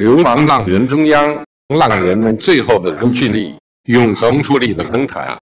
流氓浪人中央，浪人们最后的凝聚力，永恒矗立的灯塔。